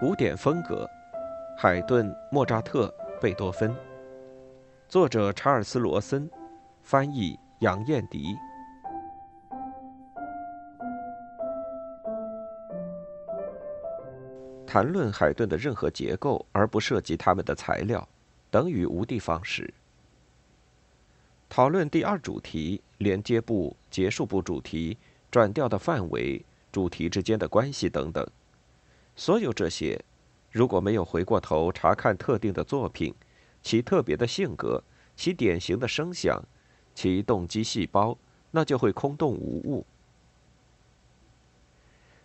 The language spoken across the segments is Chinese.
古典风格，海顿、莫扎特、贝多芬。作者查尔斯·罗森，翻译杨燕迪。谈论海顿的任何结构而不涉及他们的材料，等于无的放矢。讨论第二主题、连接部、结束部主题、转调的范围、主题之间的关系等等。所有这些，如果没有回过头查看特定的作品，其特别的性格，其典型的声响，其动机细胞，那就会空洞无物。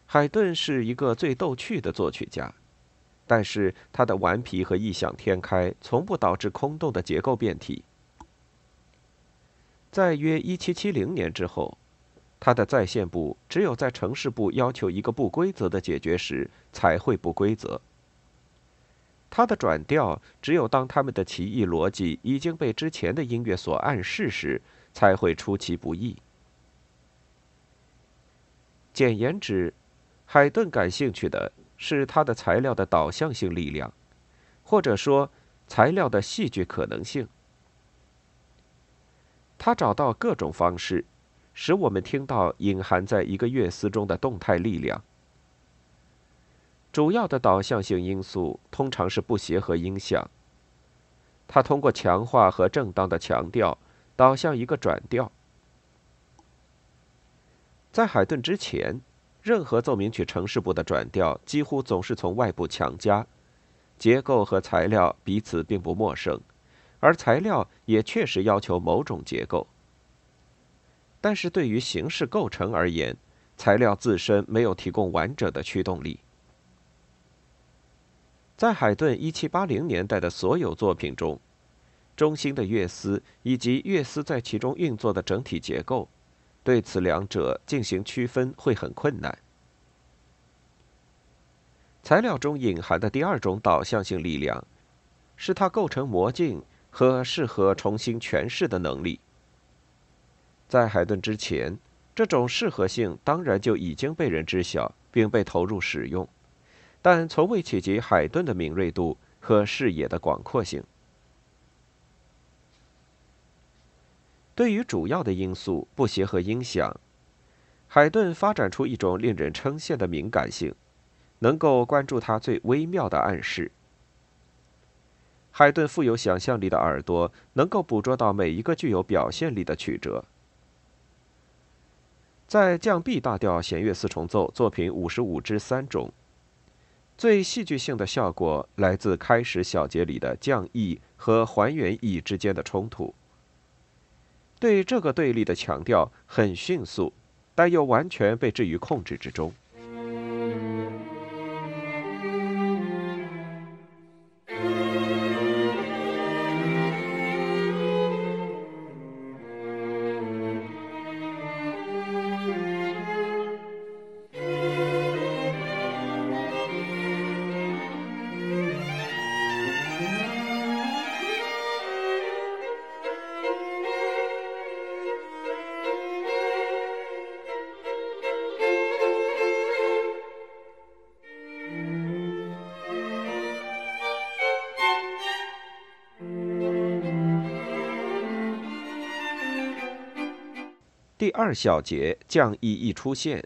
海顿是一个最逗趣的作曲家，但是他的顽皮和异想天开从不导致空洞的结构变体。在约一七七零年之后。他的在线部只有在城市部要求一个不规则的解决时才会不规则。他的转调只有当他们的奇异逻辑已经被之前的音乐所暗示时才会出其不意。简言之，海顿感兴趣的是他的材料的导向性力量，或者说材料的戏剧可能性。他找到各种方式。使我们听到隐含在一个乐思中的动态力量。主要的导向性因素通常是不协和音响。它通过强化和正当的强调导向一个转调。在海顿之前，任何奏鸣曲城市部的转调几乎总是从外部强加，结构和材料彼此并不陌生，而材料也确实要求某种结构。但是对于形式构成而言，材料自身没有提供完整的驱动力。在海顿1780年代的所有作品中，中心的乐思以及乐思在其中运作的整体结构，对此两者进行区分会很困难。材料中隐含的第二种导向性力量，是它构成魔镜和适合重新诠释的能力。在海顿之前，这种适合性当然就已经被人知晓，并被投入使用，但从未企及海顿的敏锐度和视野的广阔性。对于主要的因素不协和音响，海顿发展出一种令人称羡的敏感性，能够关注它最微妙的暗示。海顿富有想象力的耳朵能够捕捉到每一个具有表现力的曲折。在降 B 大调弦乐四重奏作品五十五之三种，最戏剧性的效果来自开始小节里的降 E 和还原 E 之间的冲突。对这个对立的强调很迅速，但又完全被置于控制之中。第二小节降 E 一出现，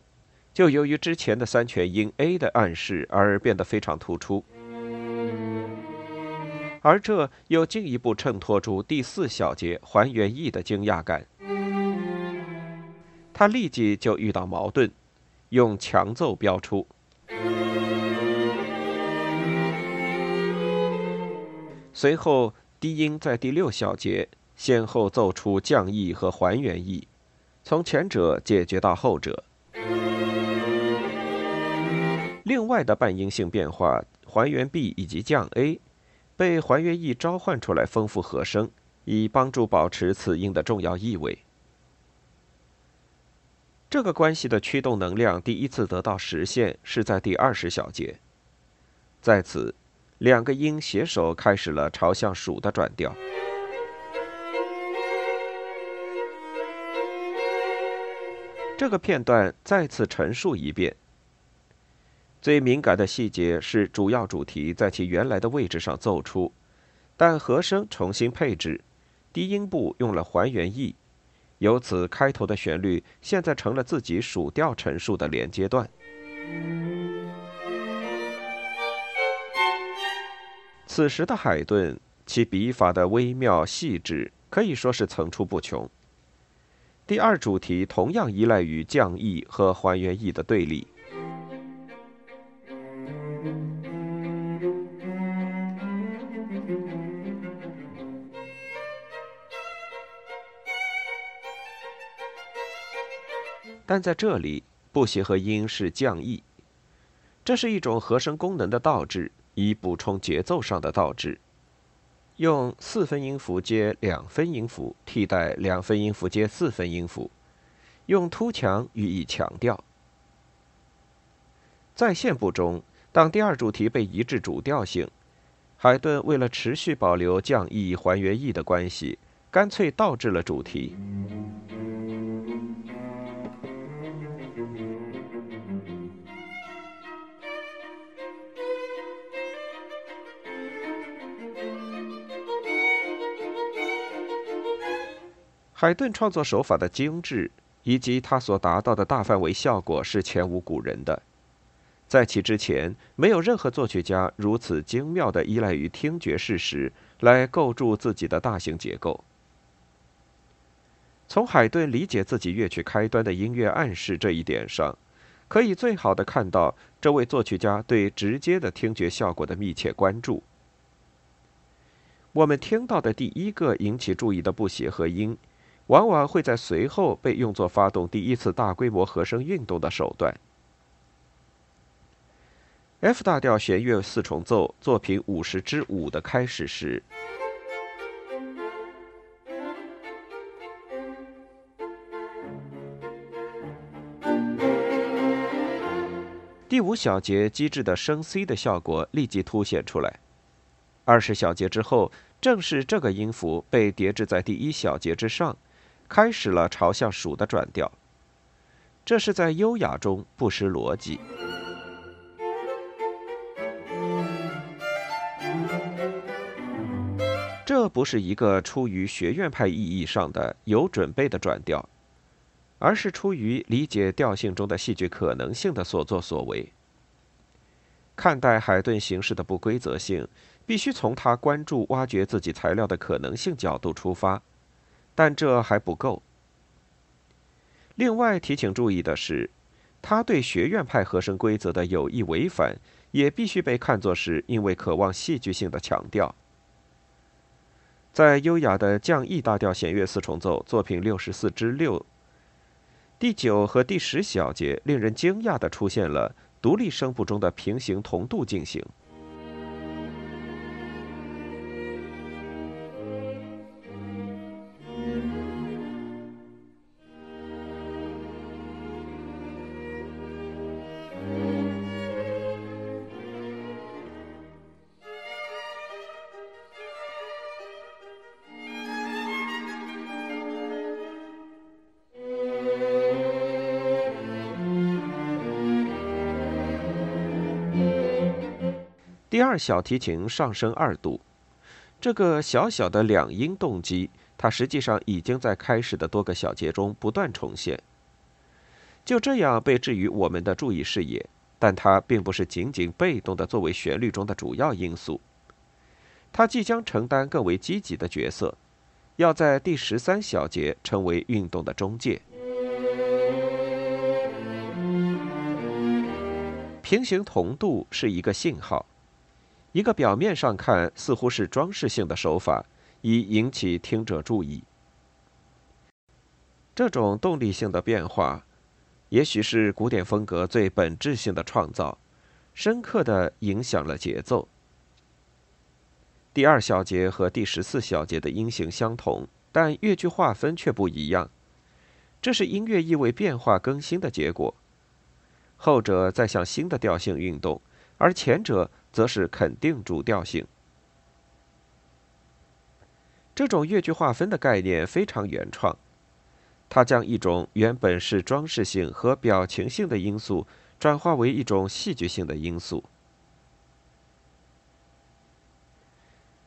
就由于之前的三全音 A 的暗示而变得非常突出，而这又进一步衬托出第四小节还原 E 的惊讶感。他立即就遇到矛盾，用强奏标出。随后低音在第六小节先后奏出降 E 和还原 E。从前者解决到后者。另外的半音性变化，还原 B 以及降 A，被还原 E 召唤出来，丰富和声，以帮助保持此音的重要意味。这个关系的驱动能量第一次得到实现是在第二十小节，在此，两个音携手开始了朝向属的转调。这个片段再次陈述一遍。最敏感的细节是主要主题在其原来的位置上奏出，但和声重新配置，低音部用了还原 E，由此开头的旋律现在成了自己属调陈述的连接段。此时的海顿，其笔法的微妙细致可以说是层出不穷。第二主题同样依赖于降 E 和还原 E 的对立。但在这里，不协和音是降 E，这是一种和声功能的倒置，以补充节奏上的倒置。用四分音符接两分音符替代两分音符接四分音符，用突强予以强调。在线部中，当第二主题被移至主调性，海顿为了持续保留降 E 还原 E 的关系，干脆倒置了主题。海顿创作手法的精致，以及他所达到的大范围效果是前无古人的。在其之前，没有任何作曲家如此精妙地依赖于听觉事实来构筑自己的大型结构。从海顿理解自己乐曲开端的音乐暗示这一点上，可以最好地看到这位作曲家对直接的听觉效果的密切关注。我们听到的第一个引起注意的不协和音。往往会在随后被用作发动第一次大规模和声运动的手段。F 大调弦乐四重奏作品五十之五的开始时，第五小节机智的升 C 的效果立即凸显出来。二十小节之后，正是这个音符被叠置在第一小节之上。开始了朝向属的转调，这是在优雅中不失逻辑。这不是一个出于学院派意义上的有准备的转调，而是出于理解调性中的戏剧可能性的所作所为。看待海顿形式的不规则性，必须从他关注挖掘自己材料的可能性角度出发。但这还不够。另外提请注意的是，他对学院派和声规则的有意违反，也必须被看作是因为渴望戏剧性的强调。在优雅的降 E 大调弦乐四重奏作品六十四之六，第九和第十小节，令人惊讶的出现了独立声部中的平行同度进行。第二小提琴上升二度，这个小小的两音动机，它实际上已经在开始的多个小节中不断重现。就这样被置于我们的注意视野，但它并不是仅仅被动的作为旋律中的主要因素。它即将承担更为积极的角色，要在第十三小节成为运动的中介。平行同度是一个信号。一个表面上看似乎是装饰性的手法，以引起听者注意。这种动力性的变化，也许是古典风格最本质性的创造，深刻的影响了节奏。第二小节和第十四小节的音型相同，但乐句划分却不一样，这是音乐意味变化更新的结果。后者在向新的调性运动，而前者。则是肯定主调性。这种乐句划分的概念非常原创，它将一种原本是装饰性和表情性的因素转化为一种戏剧性的因素。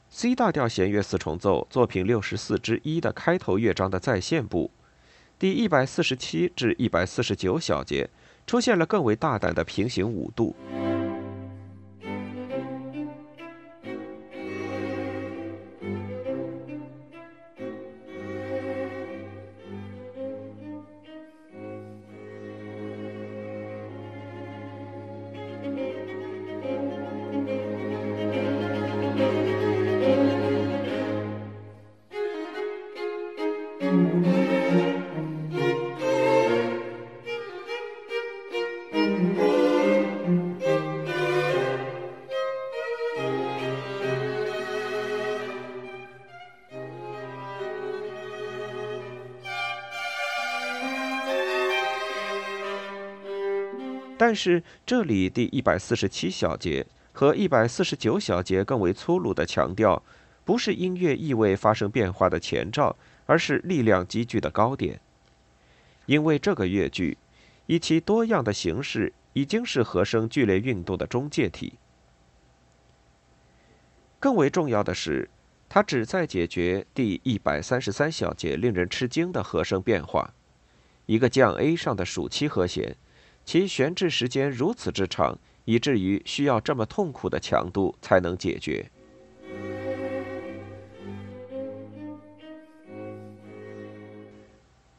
C 大调弦乐四重奏作品六十四之一的开头乐章的再现部，第一百四十七至一百四十九小节出现了更为大胆的平行五度。但是这里第一百四十七小节和一百四十九小节更为粗鲁的强调，不是音乐意味发生变化的前兆，而是力量积聚的高点。因为这个乐句，以其多样的形式，已经是和声剧烈运动的中介体。更为重要的是，它旨在解决第一百三十三小节令人吃惊的和声变化，一个降 A 上的属七和弦。其悬置时间如此之长，以至于需要这么痛苦的强度才能解决。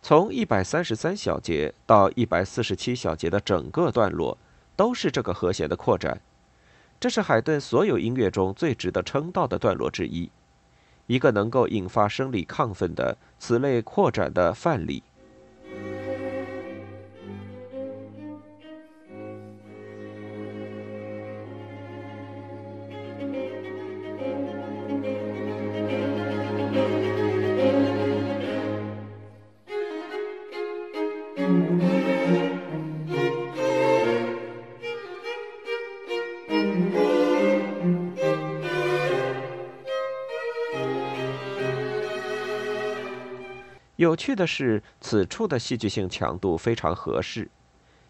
从一百三十三小节到一百四十七小节的整个段落，都是这个和弦的扩展。这是海顿所有音乐中最值得称道的段落之一，一个能够引发生理亢奋的此类扩展的范例。有趣的是，此处的戏剧性强度非常合适，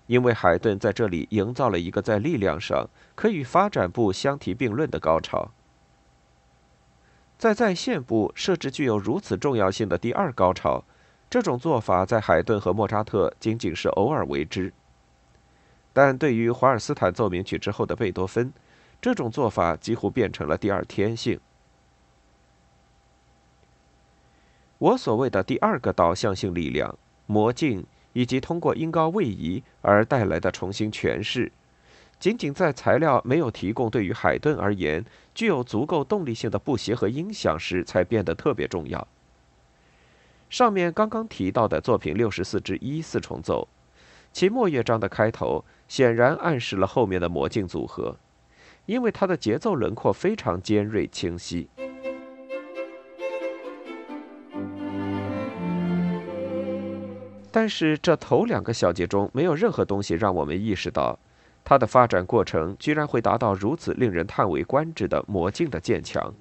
因为海顿在这里营造了一个在力量上可与发展部相提并论的高潮。在在线部设置具有如此重要性的第二高潮，这种做法在海顿和莫扎特仅仅是偶尔为之，但对于华尔斯坦奏鸣曲之后的贝多芬，这种做法几乎变成了第二天性。我所谓的第二个导向性力量——魔镜，以及通过音高位移而带来的重新诠释，仅仅在材料没有提供对于海顿而言具有足够动力性的不协和音响时，才变得特别重要。上面刚刚提到的作品六十四之一四重奏，其末乐章的开头显然暗示了后面的魔镜组合，因为它的节奏轮廓非常尖锐清晰。但是这头两个小节中没有任何东西让我们意识到，它的发展过程居然会达到如此令人叹为观止的魔镜的渐强。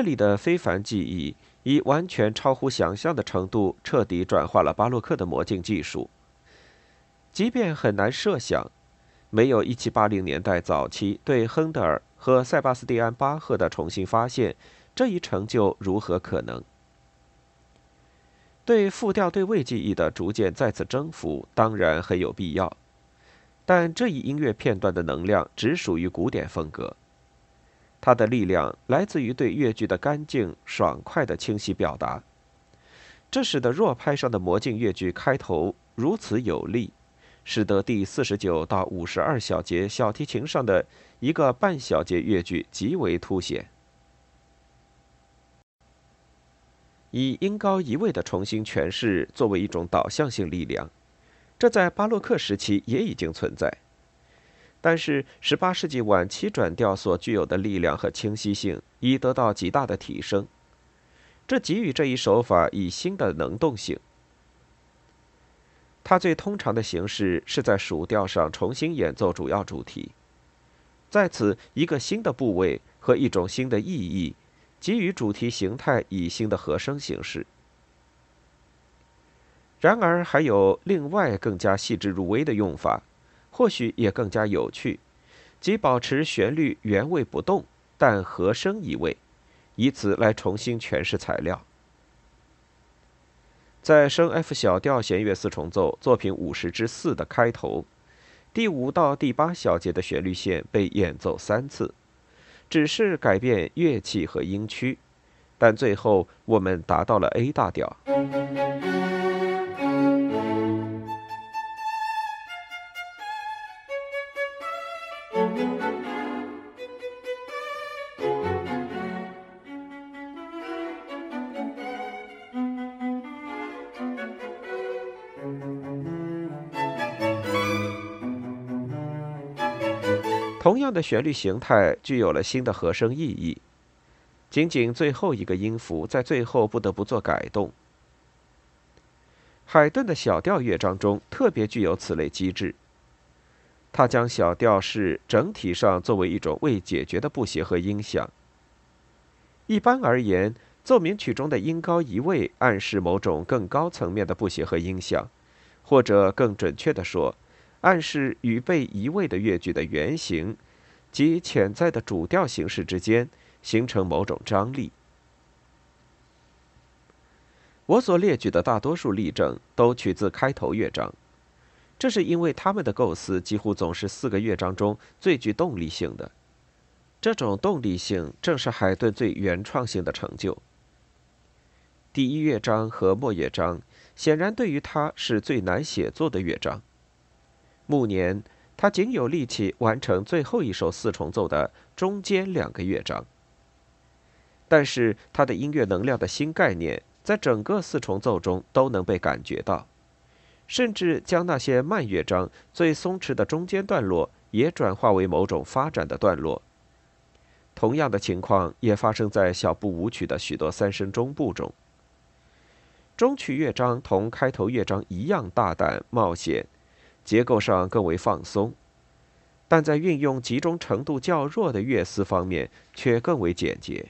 这里的非凡技艺以完全超乎想象的程度，彻底转化了巴洛克的魔镜技术。即便很难设想，没有1780年代早期对亨德尔和塞巴斯蒂安·巴赫的重新发现，这一成就如何可能？对复调对位技艺的逐渐再次征服，当然很有必要。但这一音乐片段的能量只属于古典风格。它的力量来自于对乐句的干净、爽快的清晰表达，这使得弱拍上的魔镜乐句开头如此有力，使得第四十九到五十二小节小提琴上的一个半小节乐句极为凸显。以音高一位的重新诠释作为一种导向性力量，这在巴洛克时期也已经存在。但是，18世纪晚期转调所具有的力量和清晰性已得到极大的提升，这给予这一手法以新的能动性。它最通常的形式是在属调上重新演奏主要主题，在此一个新的部位和一种新的意义，给予主题形态以新的和声形式。然而，还有另外更加细致入微的用法，或许也更加有趣，即保持旋律原位不动，但和声移位，以此来重新诠释材料。在升 F 小调弦乐四重奏作品五十之四的开头，第五到第八小节的旋律线被演奏三次，只是改变乐器和音区，但最后我们达到了 A 大调。样的旋律形态具有了新的和声意义，仅仅最后一个音符在最后不得不做改动。海顿的小调乐章中特别具有此类机制，他将小调式整体上作为一种未解决的不协和音响。一般而言，奏鸣曲中的音高移位暗示某种更高层面的不协和音响，或者更准确地说。暗示与被移位的乐句的原型及潜在的主调形式之间形成某种张力。我所列举的大多数例证都取自开头乐章，这是因为他们的构思几乎总是四个乐章中最具动力性的。这种动力性正是海顿最原创性的成就。第一乐章和末乐章显然对于他是最难写作的乐章。暮年，他仅有力气完成最后一首四重奏的中间两个乐章。但是，他的音乐能量的新概念在整个四重奏中都能被感觉到，甚至将那些慢乐章最松弛的中间段落也转化为某种发展的段落。同样的情况也发生在小步舞曲的许多三声中部中。中曲乐章同开头乐章一样大胆冒险。结构上更为放松，但在运用集中程度较弱的乐思方面却更为简洁。